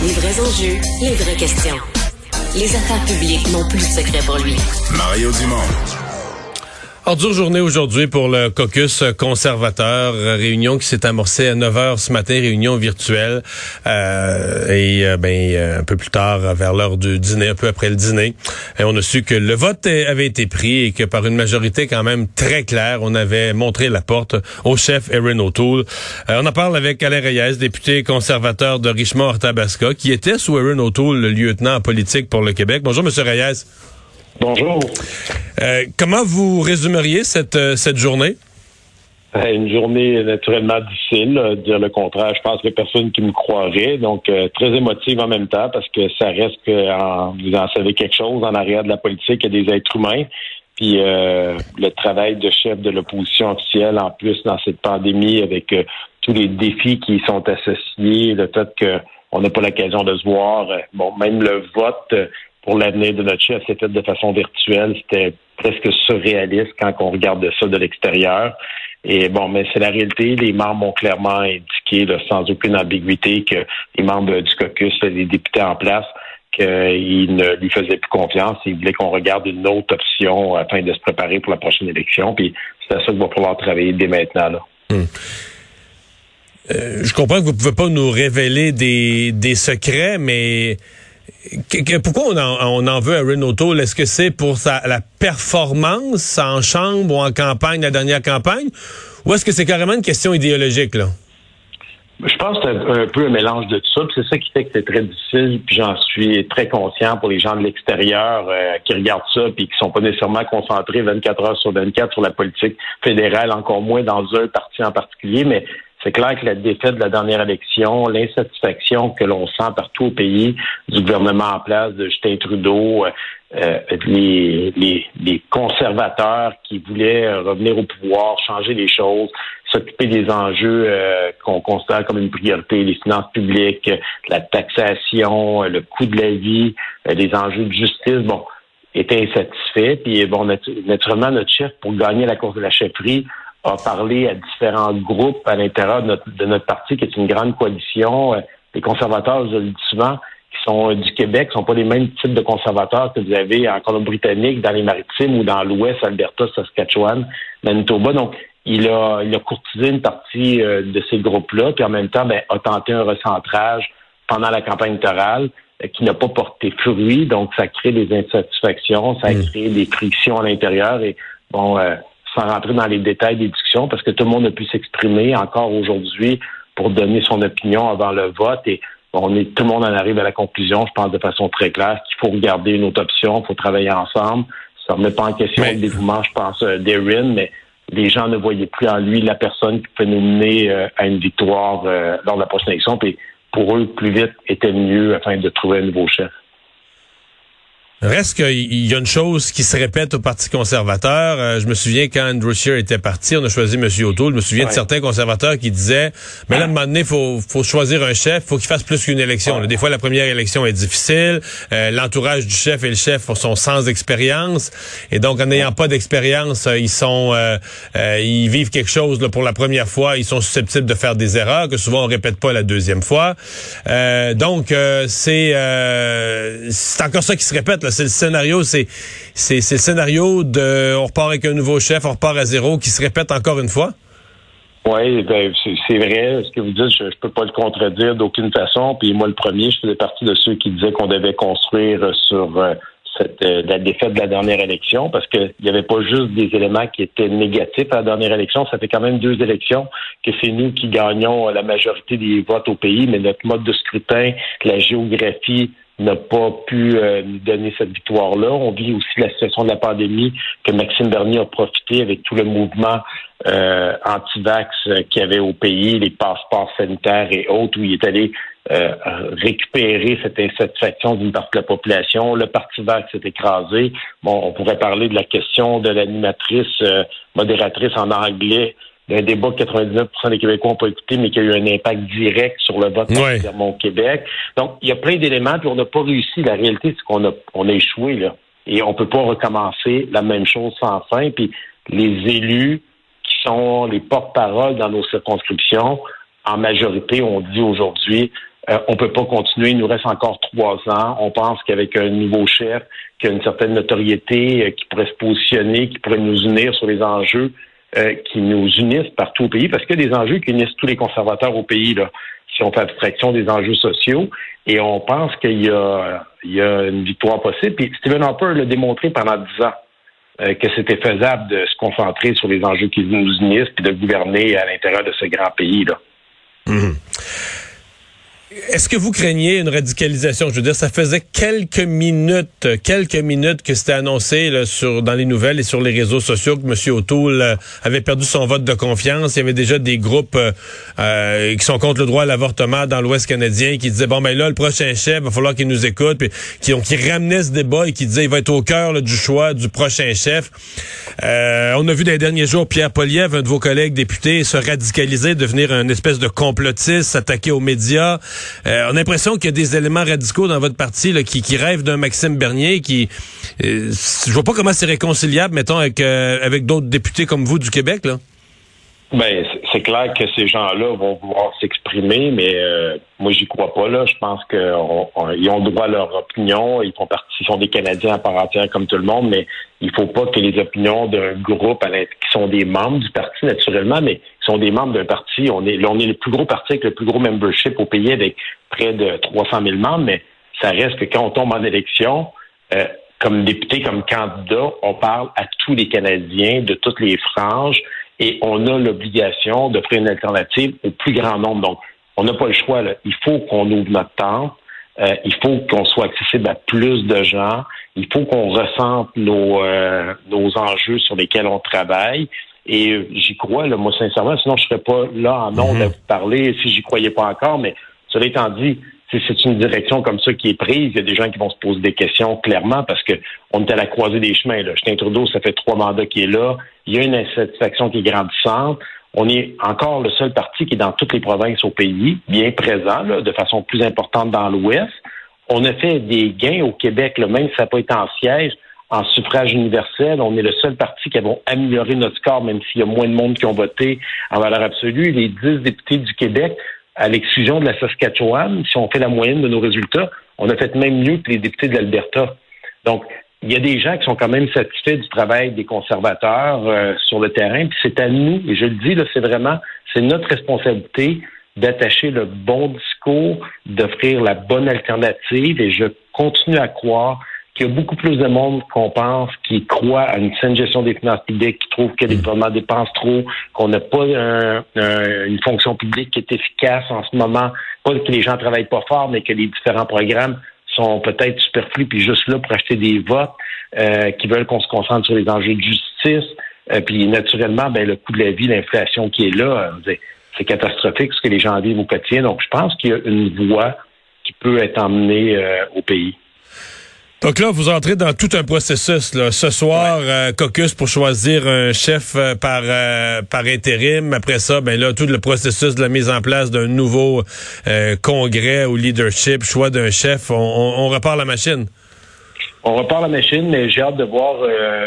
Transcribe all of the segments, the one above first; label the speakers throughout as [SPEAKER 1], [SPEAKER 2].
[SPEAKER 1] Les vrais enjeux, les vraies questions. Les affaires publiques n'ont plus de secret pour lui.
[SPEAKER 2] Mario Dumont.
[SPEAKER 3] Alors, dure journée aujourd'hui pour le caucus conservateur, réunion qui s'est amorcée à 9 h ce matin, réunion virtuelle. Euh, et euh, ben, euh, un peu plus tard, vers l'heure du dîner, un peu après le dîner, et on a su que le vote avait été pris et que par une majorité quand même très claire, on avait montré la porte au chef Erin O'Toole. on en parle avec Alain Reyes, député conservateur de Richmond-Ortabasca, qui était sous Erin O'Toole, le lieutenant politique pour le Québec. Bonjour, Monsieur Reyes.
[SPEAKER 4] Bonjour.
[SPEAKER 3] Euh, comment vous résumeriez cette, euh, cette journée?
[SPEAKER 4] Euh, une journée naturellement difficile, dire le contraire. Je pense que personne qui me croirait. Donc, très émotive en même temps parce que ça reste que en, vous en savez quelque chose en arrière de la politique, a des êtres humains. Puis le travail de chef de l'opposition officielle, en plus dans cette pandémie, avec tous les défis qui y sont associés, le fait qu'on n'a pas l'occasion de se voir. bon, même le vote pour l'avenir de notre chef, s'est fait de façon virtuelle. C'était presque surréaliste quand on regarde ça de l'extérieur. Et bon, mais c'est la réalité. Les membres ont clairement indiqué, sans aucune ambiguïté, que les membres du caucus, les députés en place, qu'ils ne lui faisaient plus confiance. Ils voulaient qu'on regarde une autre option afin de se préparer pour la prochaine élection. Puis c'est à ça qu'il va falloir travailler dès maintenant. Là.
[SPEAKER 3] Hmm. Euh, je comprends que vous ne pouvez pas nous révéler des, des secrets, mais pourquoi on en, on en, veut à Renault Est-ce que c'est pour sa, la performance en chambre ou en campagne, la dernière campagne? Ou est-ce que c'est carrément une question idéologique, là?
[SPEAKER 4] Je pense que c'est un, peu un mélange de tout ça. C'est ça qui fait que c'est très difficile. Puis j'en suis très conscient pour les gens de l'extérieur euh, qui regardent ça puis qui sont pas nécessairement concentrés 24 heures sur 24 sur la politique fédérale, encore moins dans un parti en particulier. Mais c'est clair que la défaite de la dernière élection, l'insatisfaction que l'on sent partout au pays du gouvernement en place de Justin Trudeau, euh, les, les, conservateurs qui voulaient revenir au pouvoir, changer les choses, s'occuper des enjeux euh, qu'on considère comme une priorité, les finances publiques, la taxation, le coût de la vie, euh, les enjeux de justice, bon, étaient insatisfaits. Puis bon, naturellement, notre chef, pour gagner la course de la chefferie, a parlé à différents groupes à l'intérieur de notre, parti, qui est une grande coalition. Euh, les conservateurs, je le dis souvent, qui sont euh, du Québec, ne sont pas les mêmes types de conservateurs que vous avez en Colombie-Britannique, dans les Maritimes ou dans l'Ouest, Alberta, Saskatchewan, Manitoba. Donc, il a, il a courtisé une partie euh, de ces groupes-là, puis en même temps, ben, a tenté un recentrage pendant la campagne électorale qui n'a pas porté fruit. Donc, ça crée des insatisfactions, ça hmm. crée des frictions à l'intérieur. Et bon, sans rentrer dans les détails des discussions, parce que tout le monde a pu s'exprimer encore aujourd'hui pour donner son opinion avant le vote. Et on est, tout le monde en arrive à la conclusion, je pense de façon très claire, qu'il faut regarder une autre option, il faut travailler ensemble. Ça ne remet pas en question le dévouement, je pense, euh, d'Erin, mais les gens ne voyaient plus en lui la personne qui peut nous mener euh, à une victoire euh, lors de la prochaine élection. Puis pour eux, plus vite était mieux afin de trouver un nouveau chef.
[SPEAKER 3] Reste qu'il y a une chose qui se répète au Parti conservateur. Euh, je me souviens quand Andrew Scheer était parti, on a choisi M. O'Toole. Je me souviens de certains conservateurs qui disaient, mais là, à un moment donné, faut, faut choisir un chef, faut qu'il fasse plus qu'une élection. Des fois, la première élection est difficile. Euh, l'entourage du chef et le chef sont sans expérience. Et donc, en n'ayant pas d'expérience, euh, ils sont, ils vivent quelque chose là, pour la première fois. Ils sont susceptibles de faire des erreurs que souvent on répète pas la deuxième fois. donc, c'est, c'est encore ça qui se répète. C'est le scénario, c'est le scénario de on repart avec un nouveau chef, on repart à zéro, qui se répète encore une fois.
[SPEAKER 4] Oui, ben, c'est vrai. Ce que vous dites, je ne peux pas le contredire d'aucune façon. Puis moi, le premier, je faisais partie de ceux qui disaient qu'on devait construire sur euh, cette, euh, la défaite de la dernière élection, parce qu'il n'y avait pas juste des éléments qui étaient négatifs à la dernière élection. Ça fait quand même deux élections que c'est nous qui gagnons la majorité des votes au pays, mais notre mode de scrutin, la géographie, n'a pas pu euh, nous donner cette victoire-là. On vit aussi la situation de la pandémie que Maxime Bernier a profité avec tout le mouvement euh, anti-vax euh, qu'il y avait au pays, les passeports sanitaires et autres, où il est allé euh, récupérer cette insatisfaction d'une partie de la population. Le parti vax s'est écrasé. Bon, on pourrait parler de la question de l'animatrice modératrice en anglais un débat que 99% des Québécois n'ont pas écouté, mais qui a eu un impact direct sur le vote au Québec. Donc, il y a plein d'éléments, puis on n'a pas réussi. La réalité, c'est qu'on a, on a échoué, là. Et on peut pas recommencer la même chose sans fin. Puis les élus qui sont les porte-parole dans nos circonscriptions, en majorité, ont dit aujourd'hui euh, on peut pas continuer. Il nous reste encore trois ans. On pense qu'avec un nouveau chef, qui a une certaine notoriété, euh, qui pourrait se positionner, qui pourrait nous unir sur les enjeux euh, qui nous unissent partout au pays, parce qu'il y a des enjeux qui unissent tous les conservateurs au pays, là, si on fait abstraction des enjeux sociaux. Et on pense qu'il y a, y a une victoire possible. Puis Stephen Harper l'a démontré pendant dix ans. que c'était faisable de se concentrer sur les enjeux qui nous unissent et de gouverner à l'intérieur de ce grand pays-là.
[SPEAKER 3] Mmh. Est-ce que vous craignez une radicalisation? Je veux dire, ça faisait quelques minutes, quelques minutes que c'était annoncé là, sur dans les nouvelles et sur les réseaux sociaux que M. O'Toole euh, avait perdu son vote de confiance. Il y avait déjà des groupes euh, euh, qui sont contre le droit à l'avortement dans l'Ouest canadien qui disaient bon ben là le prochain chef va falloir qu'il nous écoute, puis qui, qui ramenaient ce débat et qui disaient il va être au cœur du choix du prochain chef. on a vu dans les derniers jours Pierre Poliev, un de vos collègues députés, se radicaliser, devenir une espèce de complotiste, s'attaquer aux médias. Euh, on a l'impression qu'il y a des éléments radicaux dans votre parti là, qui, qui rêvent d'un Maxime Bernier qui euh, je vois pas comment c'est réconciliable, mettons, avec, euh, avec d'autres députés comme vous du Québec, là.
[SPEAKER 4] Ben, c'est clair que ces gens-là vont vouloir s'exprimer, mais euh, moi, j'y crois pas. Là, je pense qu'ils ont droit à leur opinion. Ils font partie, sont des Canadiens à part entière comme tout le monde, mais il faut pas que les opinions d'un groupe qui sont des membres du parti naturellement, mais qui sont des membres d'un parti. On est, on est le plus gros parti avec le plus gros membership au pays avec près de 300 000 membres, mais ça reste que quand on tombe en élection. Euh, comme député, comme candidat, on parle à tous les Canadiens de toutes les franges et on a l'obligation d'offrir une alternative au plus grand nombre. Donc, on n'a pas le choix. Là. Il faut qu'on ouvre notre temps. Euh, il faut qu'on soit accessible à plus de gens. Il faut qu'on ressente nos, euh, nos enjeux sur lesquels on travaille. Et j'y crois, là, moi, sincèrement, sinon je ne serais pas là en nom de mhm. vous parler si j'y croyais pas encore. Mais cela étant dit, c'est une direction comme ça qui est prise. Il y a des gens qui vont se poser des questions clairement parce que on est à la croisée des chemins. Là. Justin Trudeau, ça fait trois mandats qu'il est là. Il y a une insatisfaction qui est grandissante. On est encore le seul parti qui est dans toutes les provinces au pays, bien présent, de façon plus importante dans l'Ouest. On a fait des gains au Québec, là, même si ça n'a pas été en siège, en suffrage universel. On est le seul parti qui a amélioré notre score, même s'il y a moins de monde qui ont voté en valeur absolue. Les dix députés du Québec à l'exclusion de la Saskatchewan, si on fait la moyenne de nos résultats, on a fait même mieux que les députés de l'Alberta. Donc, il y a des gens qui sont quand même satisfaits du travail des conservateurs euh, sur le terrain, puis c'est à nous, et je le dis, là, c'est vraiment, c'est notre responsabilité d'attacher le bon discours, d'offrir la bonne alternative, et je continue à croire qu'il y a beaucoup plus de monde qu'on pense qui croit à une saine gestion des finances publiques, qui trouve que les mm. gouvernements dépensent trop, qu'on n'a pas une fonction publique qui est efficace en ce moment, pas que les gens travaillent pas fort, mais que les différents programmes sont peut-être superflus puis juste là pour acheter des votes, euh, qui veulent qu'on se concentre sur les enjeux de justice. Euh, puis naturellement, ben, le coût de la vie, l'inflation qui est là, euh, c'est catastrophique ce que les gens vivent au quotidien. Donc, je pense qu'il y a une voie qui peut être emmenée au pays.
[SPEAKER 3] Donc là, vous entrez dans tout un processus. Là. Ce soir, euh, caucus pour choisir un chef euh, par euh, par intérim. Après ça, ben là, tout le processus de la mise en place d'un nouveau congrès ou leadership, choix d'un chef. On, on, repart la machine.
[SPEAKER 4] On repart la machine, mais j'ai hâte de voir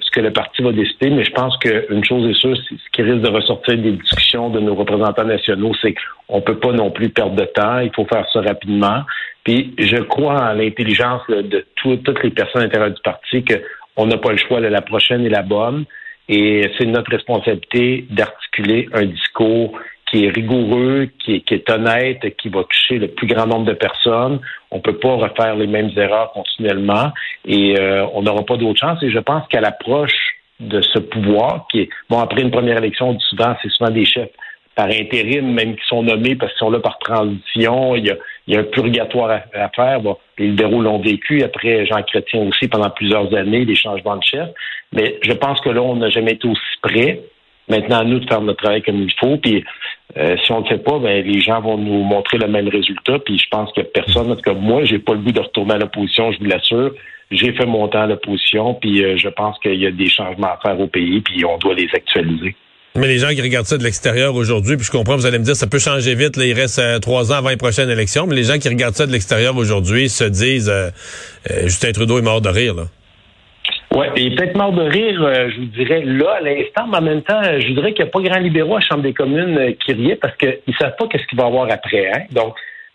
[SPEAKER 4] ce que le parti va décider. Mais je pense qu'une chose est sûre, ce qui risque de ressortir des discussions de nos représentants nationaux, c'est qu'on peut pas non plus perdre de temps. Il faut faire ça rapidement. Puis je crois en l'intelligence de toutes les personnes à l'intérieur du parti qu'on n'a pas le choix, de la prochaine et la bonne. Et c'est notre responsabilité d'articuler un discours qui est rigoureux, qui est, qui est, honnête, qui va toucher le plus grand nombre de personnes. On peut pas refaire les mêmes erreurs continuellement et euh, on n'aura pas d'autre chance. Et je pense qu'à l'approche de ce pouvoir, qui est bon après une première élection, souvent c'est souvent des chefs par intérim, même qui sont nommés parce qu'ils sont là par transition. Il y a, il y a un purgatoire à, faire. Bon, les libéraux l'ont vécu. Après, Jean Chrétien aussi, pendant plusieurs années, des changements de chef. Mais je pense que là, on n'a jamais été aussi près. Maintenant, à nous de faire notre travail comme il faut. Puis, euh, si on ne le fait pas, ben, les gens vont nous montrer le même résultat. Puis, je pense que personne, en tout cas, moi, j'ai pas le goût de retourner à l'opposition, je vous l'assure. J'ai fait mon temps à l'opposition, puis euh, je pense qu'il y a des changements à faire au pays, puis on doit les actualiser.
[SPEAKER 3] Mais les gens qui regardent ça de l'extérieur aujourd'hui, puis je comprends, vous allez me dire, ça peut changer vite, là, il reste euh, trois ans avant les prochaines élections, mais les gens qui regardent ça de l'extérieur aujourd'hui se disent, euh, euh, Justin Trudeau est mort de rire, là.
[SPEAKER 4] Oui, il est peut-être mort de rire, je vous dirais, là, à l'instant, mais en même temps, je dirais qu'il n'y a pas grand libéraux à la Chambre des communes qui riaient parce qu'ils ne savent pas qu'est-ce qu'il va y avoir après. Hein? Donc,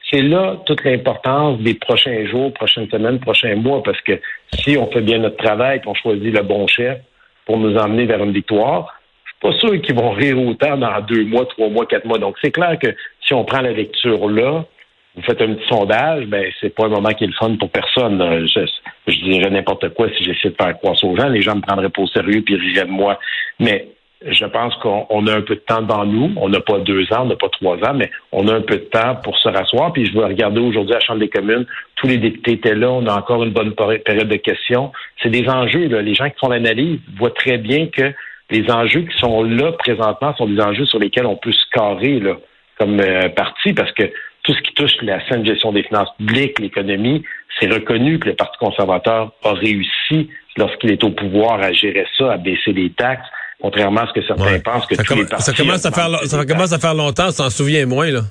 [SPEAKER 4] c'est là toute l'importance des prochains jours, prochaines semaines, prochains mois, parce que si on fait bien notre travail, qu'on choisit le bon chef pour nous emmener vers une victoire, pas sûr qu'ils vont rire autant dans deux mois, trois mois, quatre mois. Donc, c'est clair que si on prend la lecture là, vous faites un petit sondage, ben c'est pas un moment qui est le fun pour personne. Je, dirais n'importe quoi si j'essaie de faire croire aux gens. Les gens me prendraient pas au sérieux puis riraient de moi. Mais je pense qu'on a un peu de temps devant nous. On n'a pas deux ans, on n'a pas trois ans, mais on a un peu de temps pour se rasseoir. Puis je veux regarder aujourd'hui à la Chambre des communes, tous les députés étaient là, on a encore une bonne période de questions. C'est des enjeux. Là. Les gens qui font l'analyse voient très bien que les enjeux qui sont là présentement sont des enjeux sur lesquels on peut se carrer là, comme euh, parti, parce que tout ce qui touche la saine gestion des finances publiques, l'économie, c'est reconnu que le Parti conservateur a réussi lorsqu'il est au pouvoir à gérer ça, à baisser les taxes, contrairement à ce que certains pensent que
[SPEAKER 3] ça,
[SPEAKER 4] tous les partis
[SPEAKER 3] ça commence à faire ça commence à faire longtemps, s'en souvient moins là.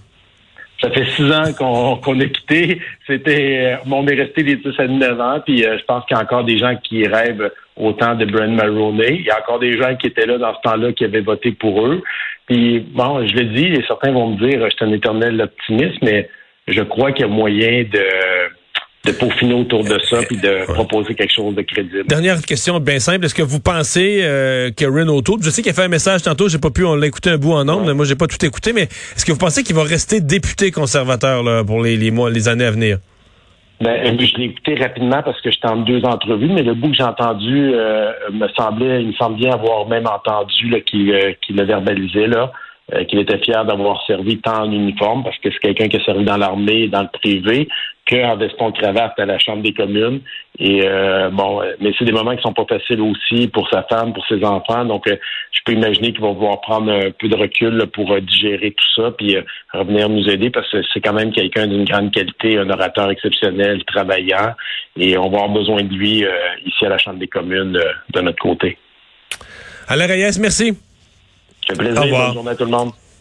[SPEAKER 4] Ça fait six ans qu'on qu'on a quitté. C'était, euh, on est resté les 10 à 9 ans, puis euh, je pense qu'il y a encore des gens qui rêvent autant de Brent Maroney. Il y a encore des gens qui étaient là dans ce temps-là qui avaient voté pour eux. Puis bon, je le dis, et certains vont me dire, je suis un éternel optimiste, mais je crois qu'il y a moyen de de peaufiner autour de ça puis de proposer quelque chose de crédible.
[SPEAKER 3] Dernière question bien simple. Est-ce que vous pensez euh, que O'Toole, je sais qu'il a fait un message tantôt, j'ai pas pu, on l'a écouté un bout en nombre, mais moi j'ai pas tout écouté, mais est-ce que vous pensez qu'il va rester député conservateur là, pour les, les mois, les années à venir?
[SPEAKER 4] Ben, je l'ai écouté rapidement parce que j'étais en deux entrevues, mais le bout que j'ai entendu euh, me semblait, il me semble bien avoir même entendu qu'il euh, le verbalisait là. Euh, qu'il était fier d'avoir servi tant en uniforme, parce que c'est quelqu'un qui a servi dans l'armée et dans le privé, qu'en veston-cravate à la Chambre des communes. Et euh, bon, mais c'est des moments qui sont pas faciles aussi pour sa femme, pour ses enfants. Donc, euh, je peux imaginer qu'il va pouvoir prendre un peu de recul pour digérer tout ça, puis revenir nous aider, parce que c'est quand même quelqu'un d'une grande qualité, un orateur exceptionnel, travaillant, et on va avoir besoin de lui ici à la Chambre des communes de notre côté.
[SPEAKER 3] Alain Reyes, merci.
[SPEAKER 4] C'est un plaisir. Bonne journée à tout le monde.